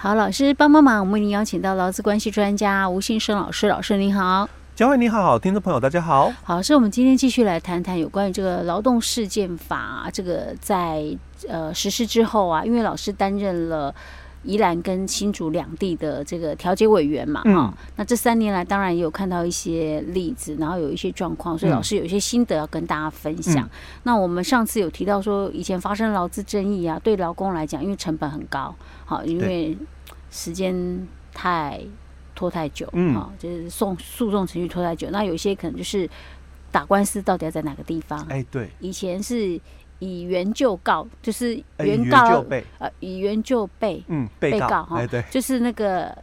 好，老师帮帮忙，我们为您邀请到劳资关系专家吴信生老师，老师您好。嘉惠你好，听众朋友大家好。好，是我们今天继续来谈谈有关于这个劳动事件法，这个在呃实施之后啊，因为老师担任了宜兰跟新竹两地的这个调解委员嘛，哈、嗯，那这三年来当然也有看到一些例子，然后有一些状况，所以老师有一些心得要跟大家分享。嗯、那我们上次有提到说，以前发生劳资争议啊，对劳工来讲，因为成本很高，好，因为时间太。拖太久，嗯，好，就是送诉讼程序拖太久。那有些可能就是打官司到底要在哪个地方？哎，对，以前是以原就告，就是原告呃，以原就被，嗯，被告哈，对，就是那个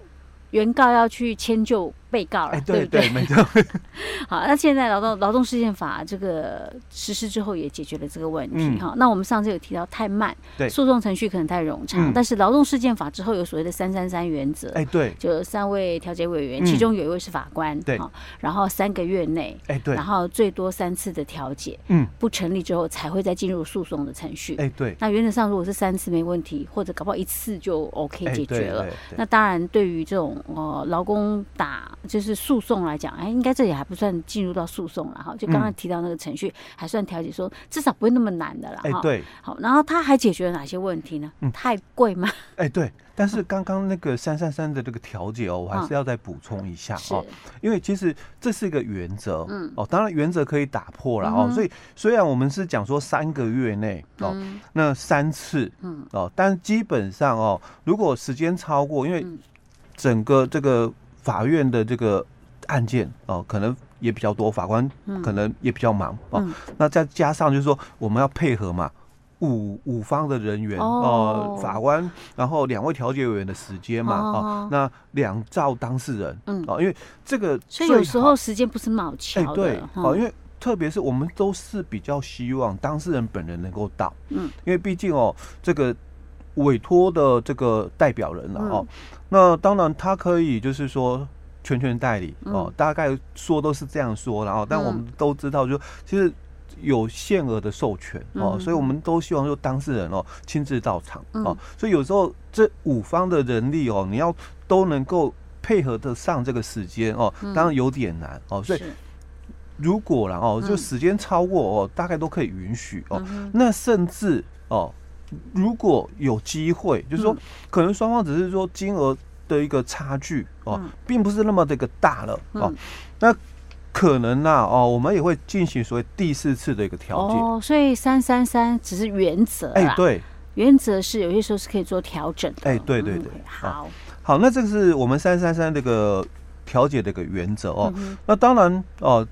原告要去迁就。被告了，欸、对不对？没错。好，那现在劳动劳动事件法这个实施之后，也解决了这个问题。哈、嗯，那我们上次有提到太慢，对，诉讼程序可能太冗长。嗯、但是劳动事件法之后有所谓的三三三原则，哎，对，就三位调解委员，嗯、其中有一位是法官，对，然后三个月内，哎，对，然后最多三次的调解，嗯，不成立之后才会再进入诉讼的程序，哎，对。那原则上如果是三次没问题，或者搞不好一次就 OK 解决了。那当然，对于这种呃劳工打。就是诉讼来讲，哎，应该这里还不算进入到诉讼了哈。就刚刚提到那个程序，还算调解，说至少不会那么难的了哈。对。好，然后他还解决了哪些问题呢？嗯，太贵吗？哎，对。但是刚刚那个三三三的这个调解哦，我还是要再补充一下哦，因为其实这是一个原则，嗯，哦，当然原则可以打破了哦。所以虽然我们是讲说三个月内哦，那三次，嗯，哦，但基本上哦，如果时间超过，因为整个这个。法院的这个案件哦，可能也比较多，法官可能也比较忙哦。嗯、那再加上就是说，我们要配合嘛，五五方的人员哦、呃，法官，然后两位调解委员的时间嘛哦，哦，那两造当事人嗯。哦，因为这个所以有时候时间不是卯巧的、欸、对哦，嗯、因为特别是我们都是比较希望当事人本人能够到嗯，因为毕竟哦，这个委托的这个代表人了哦。嗯那当然，他可以就是说全权代理哦，大概说都是这样说，然后但我们都知道，就其实有限额的授权哦，所以我们都希望说当事人哦亲自到场哦，所以有时候这五方的人力哦，你要都能够配合得上这个时间哦，当然有点难哦，所以如果然后就时间超过哦，大概都可以允许哦，那甚至哦。如果有机会，就是说，可能双方只是说金额的一个差距哦，并不是那么的一个大了哦，那可能呢哦，我们也会进行所谓第四次的一个调解哦。所以三三三只是原则，哎，对，原则是有些时候是可以做调整的。哎，对对对，好，好，那这个是我们三三三这个调解的一个原则哦。那当然哦。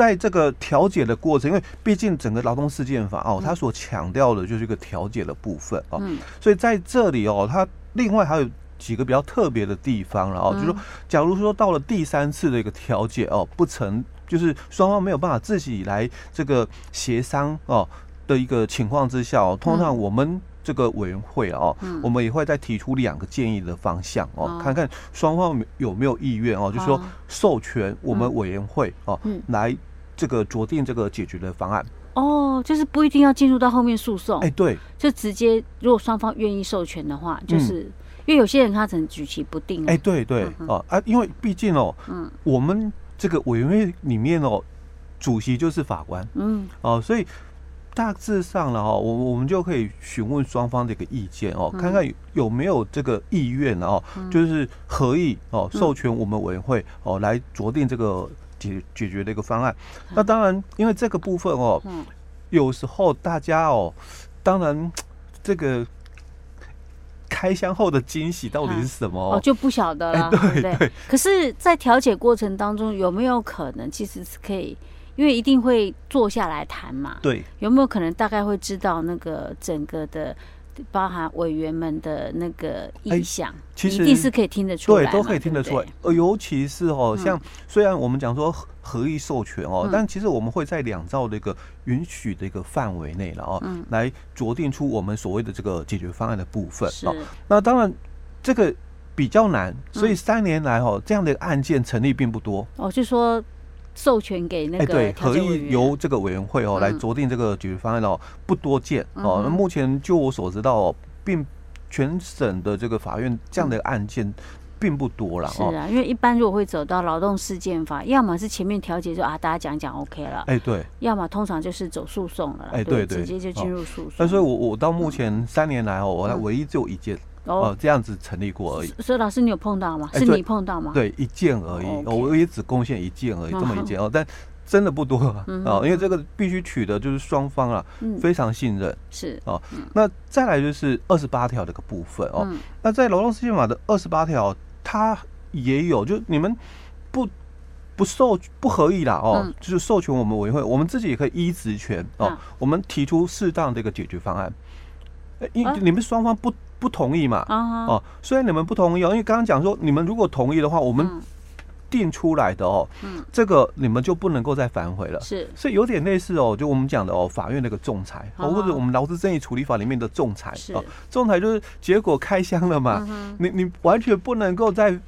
在这个调解的过程，因为毕竟整个劳动事件法哦，它所强调的就是一个调解的部分哦，所以在这里哦，它另外还有几个比较特别的地方，了哦就是说，假如说到了第三次的一个调解哦，不成，就是双方没有办法自己来这个协商哦的一个情况之下哦，通常我们。这个委员会哦，嗯、我们也会再提出两个建议的方向哦，哦。看看双方有没有意愿哦，就是说授权我们委员会哦，嗯、来这个酌定这个解决的方案哦，就是不一定要进入到后面诉讼，哎，对，就直接如果双方愿意授权的话，就是、因为有些人他可能举棋不定，哎，对对哦、啊，因为毕竟哦，嗯，我们这个委员会里面哦，主席就是法官，嗯，哦，所以。大致上了哈，我我们就可以询问双方的一个意见哦，看看有没有这个意愿哦，就是合意哦，授权我们委员会哦来酌定这个解解决的一个方案。那当然，因为这个部分哦，有时候大家哦，当然这个开箱后的惊喜到底是什么哦，就不晓得了，对对。可是，在调解过程当中，有没有可能其实是可以？因为一定会坐下来谈嘛，对，有没有可能大概会知道那个整个的包含委员们的那个意向？其实一定是可以听得出来，对，都可以听得出来。呃，尤其是哦，像虽然我们讲说合意授权哦，但其实我们会在两兆的一个允许的一个范围内了哦，来酌定出我们所谓的这个解决方案的部分哦。那当然这个比较难，所以三年来哦，这样的案件成立并不多哦，就说。授权给那个对，合意由这个委员会哦来酌定这个解决方案哦，不多见哦。那目前就我所知道哦，并全省的这个法院这样的案件并不多了。是啊，因为一般如果会走到劳动事件法，要么是前面调解就啊大家讲讲 OK 了，哎对，要么通常就是走诉讼了，哎对对，直接就进入诉讼。但是我我到目前三年来哦，我唯一只有一件。哦，这样子成立过而已。所以老师，你有碰到吗？是你碰到吗？对，一件而已。我也只贡献一件而已，这么一件哦，但真的不多哦，因为这个必须取得就是双方啊非常信任。是哦，那再来就是二十八条这个部分哦。那在劳动事件法的二十八条，它也有，就你们不不授不合意啦哦，就是授权我们委员会，我们自己也可以依职权哦，我们提出适当的一个解决方案。因你们双方不。不同意嘛？哦，虽然你们不同意哦，因为刚刚讲说，你们如果同意的话，我们定出来的哦，嗯，这个你们就不能够再反悔了。是，所以有点类似哦，就我们讲的哦，法院那个仲裁，哦，或者我们劳资争议处理法里面的仲裁，哦，仲裁就是结果开箱了嘛，你你完全不能够再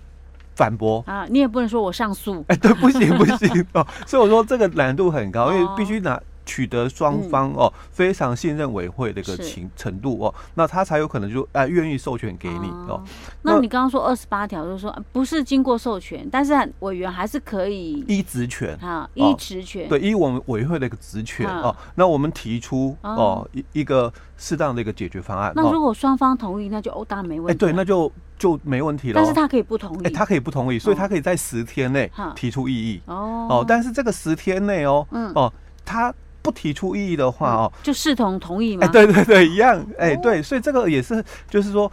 反驳。啊，你也不能说我上诉，哎，对，不行不行哦，所以我说这个难度很高，因为必须拿。取得双方哦非常信任委会的一个情程度哦，那他才有可能就哎愿意授权给你哦。那你刚刚说二十八条就是说不是经过授权，但是委员还是可以依职权啊，依职权对，依我们委员会的一个职权哦。那我们提出哦一一个适当的一个解决方案。那如果双方同意，那就哦当然没问题。哎，对，那就就没问题了。但是他可以不同意，哎，他可以不同意，所以他可以在十天内提出异议哦哦。但是这个十天内哦哦他。不提出异议的话哦，就视同同意吗？哎，对对对，一样，哎，对，所以这个也是，就是说。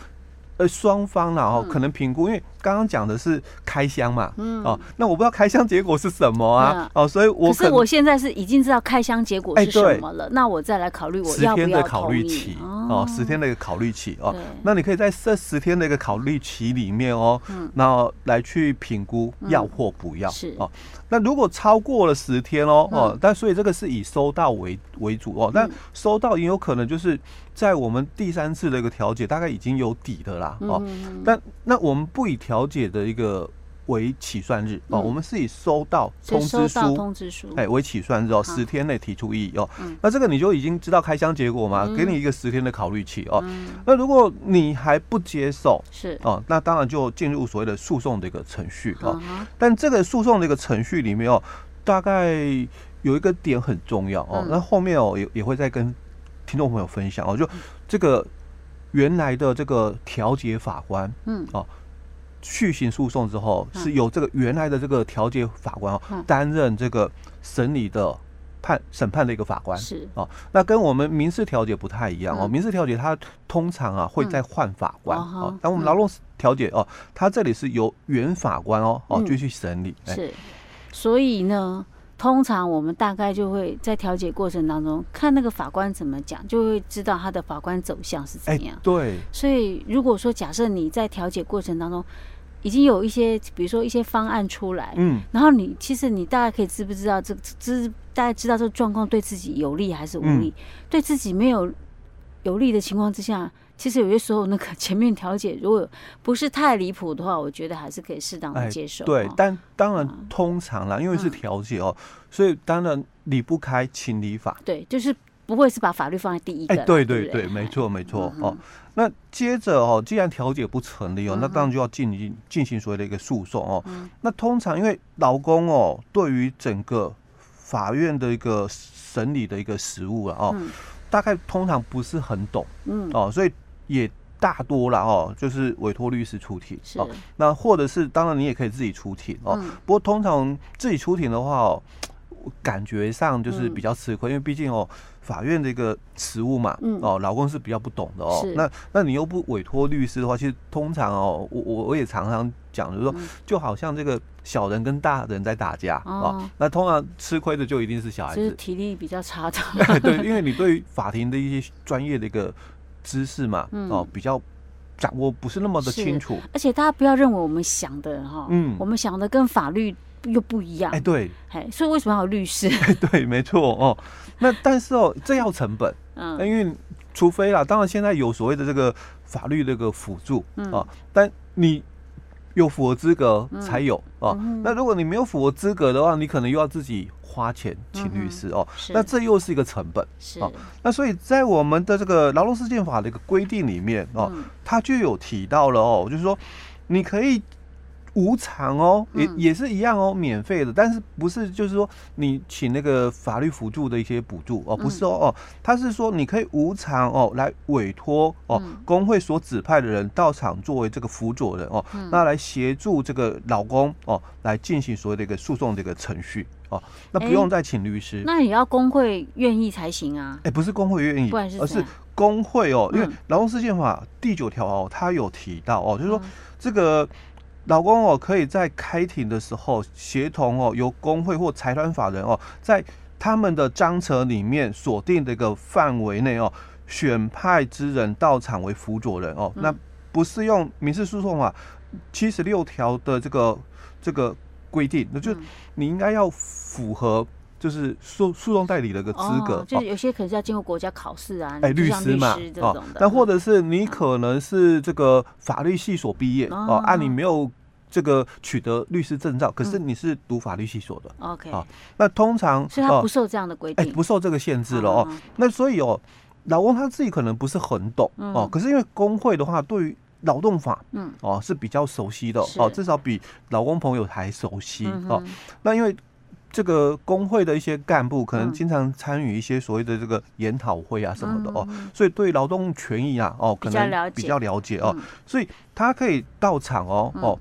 呃，双方然后可能评估，因为刚刚讲的是开箱嘛，嗯，哦，那我不知道开箱结果是什么啊，哦，所以我可是我现在是已经知道开箱结果是什么了，那我再来考虑我要不要同意。十天的考虑期哦，十天的一个考虑期哦，那你可以在这十天的一个考虑期里面哦，然后来去评估要或不要，是。哦。那如果超过了十天哦，哦，但所以这个是以收到为为主哦，但收到也有可能就是。在我们第三次的一个调解，大概已经有底的啦，哦，但那我们不以调解的一个为起算日哦，我们是以收到通知书通知书哎为起算日哦，十天内提出异议哦，那这个你就已经知道开箱结果嘛，给你一个十天的考虑期哦，那如果你还不接受是。哦，那当然就进入所谓的诉讼的一个程序哦，但这个诉讼的一个程序里面哦，大概有一个点很重要哦，那后面哦也也会再跟。听众朋友分享哦，就这个原来的这个调解法官，嗯，哦，续行诉讼之后是由这个原来的这个调解法官哦担任这个审理的判审判的一个法官是。哦，那跟我们民事调解不太一样哦，民事调解它通常啊会再换法官哦，但我们劳动调解哦，它这里是由原法官哦哦继续审理是，所以呢。通常我们大概就会在调解过程当中看那个法官怎么讲，就会知道他的法官走向是怎样。对。所以如果说假设你在调解过程当中已经有一些，比如说一些方案出来，嗯，然后你其实你大概可以知不知道这知大概知道这个状况对自己有利还是无利？对自己没有有利的情况之下。其实有些时候，那个前面调解如果不是太离谱的话，我觉得还是可以适当的接受。对，但当然通常啦，因为是调解哦，所以当然离不开情理法。对，就是不会是把法律放在第一个。哎，对对对，没错没错哦。那接着哦，既然调解不成立哦，那当然就要进行进行所谓的一个诉讼哦。那通常因为劳工哦，对于整个法院的一个审理的一个实务了哦，大概通常不是很懂，嗯哦，所以。也大多了哦，就是委托律师出庭是哦。那或者是当然你也可以自己出庭哦。嗯、不过通常自己出庭的话哦，感觉上就是比较吃亏，嗯、因为毕竟哦，法院这个实务嘛，嗯、哦，老公是比较不懂的哦。那那你又不委托律师的话，其实通常哦，我我我也常常讲，就是说，就好像这个小人跟大人在打架、嗯、哦，那通常吃亏的就一定是小孩子，就是体力比较差的。对，因为你对于法庭的一些专业的一个。知识嘛，哦，比较掌握不是那么的清楚，而且大家不要认为我们想的哈，嗯，我们想的跟法律又不一样，哎，对，哎，所以为什么要有律师？对，没错哦。那但是哦，这要成本，嗯，因为除非啦，当然现在有所谓的这个法律这个辅助啊，但你有符合资格才有啊。那如果你没有符合资格的话，你可能又要自己花钱请律师哦。那这又是一个成本。是。那所以在我们的这个劳动事件法的一个规定里面哦，它就有提到了哦，就是说你可以。无偿哦，也也是一样哦，免费的，但是不是就是说你请那个法律辅助的一些补助哦，不是哦哦，他是说你可以无偿哦来委托哦工会所指派的人到场作为这个辅佐人哦，那来协助这个老公哦来进行所谓的一个诉讼这个程序哦，那不用再请律师，那也要工会愿意才行啊，哎，不是工会愿意，而是工会哦，因为劳动事件法第九条哦，他有提到哦，就是说这个。老公哦，可以在开庭的时候协同哦，由工会或财团法人哦，在他们的章程里面锁定的一个范围内哦，选派之人到场为辅佐人哦。那不是用民事诉讼法七十六条的这个这个规定，那就你应该要符合就是诉诉讼代理的一个资格，就是有些可能是要经过国家考试啊，哎，律师嘛，哦，那或者是你可能是这个法律系所毕业哦，按你没有。这个取得律师证照，可是你是读法律系所的，OK，好，那通常所以他不受这样的规定，哎，不受这个限制了哦。那所以哦，老翁他自己可能不是很懂哦，可是因为工会的话，对于劳动法，嗯，哦是比较熟悉的哦，至少比劳工朋友还熟悉哦。那因为这个工会的一些干部可能经常参与一些所谓的这个研讨会啊什么的哦，所以对劳动权益啊哦可能比较了解哦，所以他可以到场哦哦。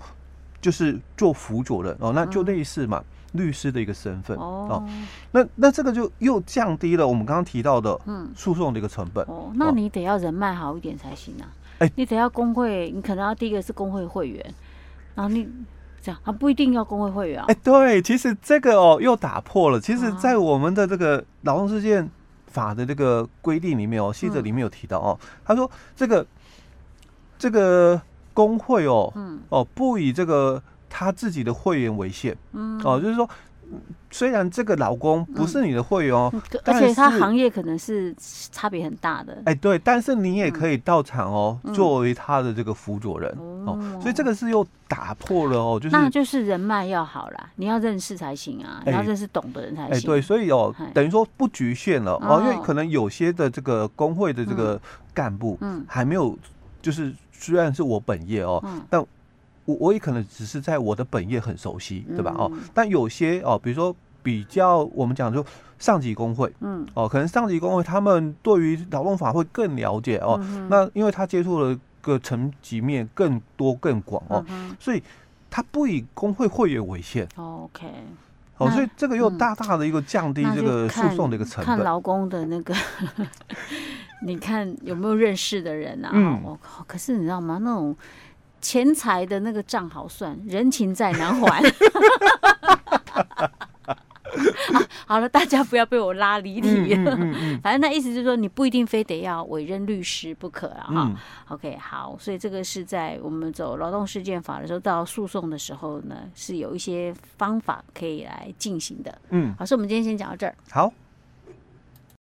就是做辅佐人哦，那就类似嘛，嗯、律师的一个身份哦，哦。那那这个就又降低了我们刚刚提到的嗯诉讼的一个成本哦。那你得要人脉好一点才行啊。哎、欸，你得要工会，你可能要第一个是工会会员，然后你这样啊不一定要工会会员啊。哎、欸，对，其实这个哦又打破了。其实，在我们的这个劳动事件法的这个规定里面哦，细则里面有提到哦，他说这个这个。工会哦，嗯，哦，不以这个他自己的会员为限，嗯，哦，就是说，虽然这个老公不是你的会员哦，而且他行业可能是差别很大的，哎，对，但是你也可以到场哦，作为他的这个辅佐人哦，所以这个是又打破了哦，就是那就是人脉要好啦，你要认识才行啊，你要认识懂的人才行，哎，对，所以哦，等于说不局限了哦，因为可能有些的这个工会的这个干部，嗯，还没有就是。虽然是我本业哦，嗯、但我我也可能只是在我的本业很熟悉，对吧？哦，但有些哦，比如说比较我们讲就上级工会，嗯，哦，可能上级工会他们对于劳动法会更了解哦。嗯、那因为他接触了个层级面更多更广哦，嗯、所以他不以工会会员为限。OK，哦，所以这个又大大的一个降低这个诉讼的一个成本。看劳工的那个。你看有没有认识的人啊？嗯，我靠！可是你知道吗？那种钱财的那个账好算，人情债难还。好了，大家不要被我拉离题了。嗯嗯嗯、反正那意思就是说，你不一定非得要委任律师不可啊。哈、嗯、OK，好，所以这个是在我们走劳动事件法的时候，到诉讼的时候呢，是有一些方法可以来进行的。嗯，好，所以我们今天先讲到这儿。好。